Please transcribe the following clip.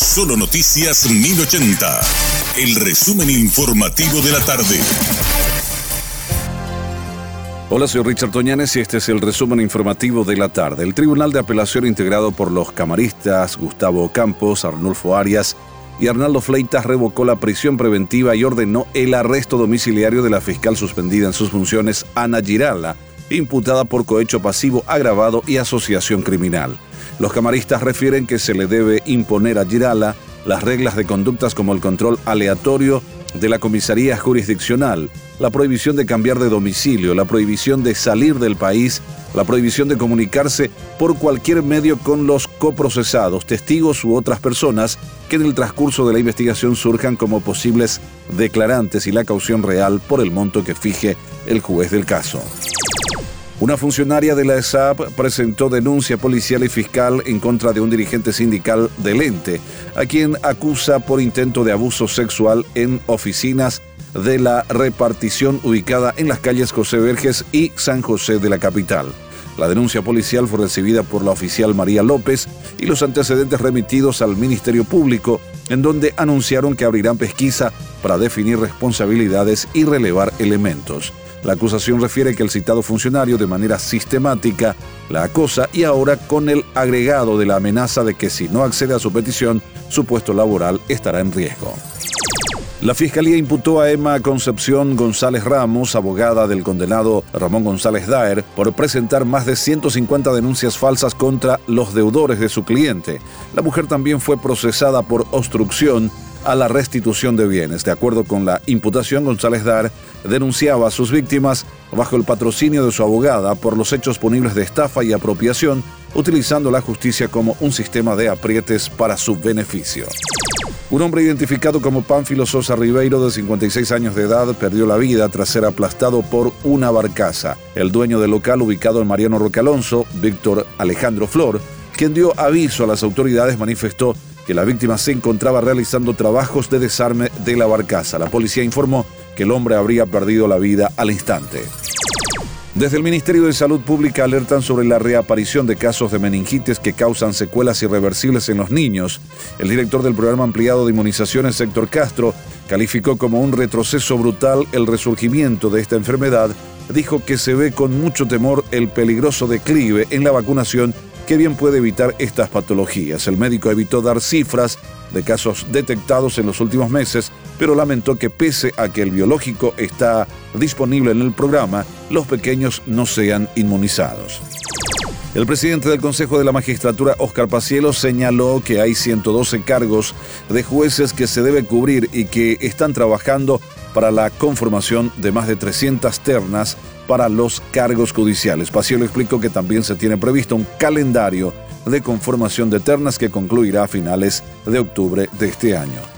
Solo Noticias 1080. El resumen informativo de la tarde. Hola, soy Richard Toñanes y este es el resumen informativo de la tarde. El Tribunal de Apelación integrado por los camaristas Gustavo Campos, Arnulfo Arias y Arnaldo Fleitas revocó la prisión preventiva y ordenó el arresto domiciliario de la fiscal suspendida en sus funciones, Ana Girala, imputada por cohecho pasivo agravado y asociación criminal. Los camaristas refieren que se le debe imponer a Girala las reglas de conductas como el control aleatorio de la comisaría jurisdiccional, la prohibición de cambiar de domicilio, la prohibición de salir del país, la prohibición de comunicarse por cualquier medio con los coprocesados, testigos u otras personas que en el transcurso de la investigación surjan como posibles declarantes y la caución real por el monto que fije el juez del caso. Una funcionaria de la ESAP presentó denuncia policial y fiscal en contra de un dirigente sindical del ente, a quien acusa por intento de abuso sexual en oficinas de la repartición ubicada en las calles José Verges y San José de la capital. La denuncia policial fue recibida por la oficial María López y los antecedentes remitidos al Ministerio Público, en donde anunciaron que abrirán pesquisa para definir responsabilidades y relevar elementos. La acusación refiere que el citado funcionario de manera sistemática la acosa y ahora con el agregado de la amenaza de que si no accede a su petición, su puesto laboral estará en riesgo. La Fiscalía imputó a Emma Concepción González Ramos, abogada del condenado Ramón González Daer, por presentar más de 150 denuncias falsas contra los deudores de su cliente. La mujer también fue procesada por obstrucción a la restitución de bienes. De acuerdo con la imputación, González Dar denunciaba a sus víctimas bajo el patrocinio de su abogada por los hechos punibles de estafa y apropiación, utilizando la justicia como un sistema de aprietes para su beneficio. Un hombre identificado como Pánfilo Sosa Ribeiro, de 56 años de edad, perdió la vida tras ser aplastado por una barcaza. El dueño del local ubicado en Mariano Roque Alonso, Víctor Alejandro Flor, quien dio aviso a las autoridades, manifestó que la víctima se encontraba realizando trabajos de desarme de la barcaza. La policía informó que el hombre habría perdido la vida al instante. Desde el Ministerio de Salud Pública alertan sobre la reaparición de casos de meningitis que causan secuelas irreversibles en los niños. El director del programa ampliado de inmunizaciones, Héctor Castro, calificó como un retroceso brutal el resurgimiento de esta enfermedad. Dijo que se ve con mucho temor el peligroso declive en la vacunación que bien puede evitar estas patologías. El médico evitó dar cifras de casos detectados en los últimos meses, pero lamentó que pese a que el biológico está disponible en el programa, los pequeños no sean inmunizados. El presidente del Consejo de la Magistratura, Óscar Pacielo, señaló que hay 112 cargos de jueces que se debe cubrir y que están trabajando para la conformación de más de 300 ternas para los cargos judiciales. Pacielo explicó que también se tiene previsto un calendario de conformación de ternas que concluirá a finales de octubre de este año.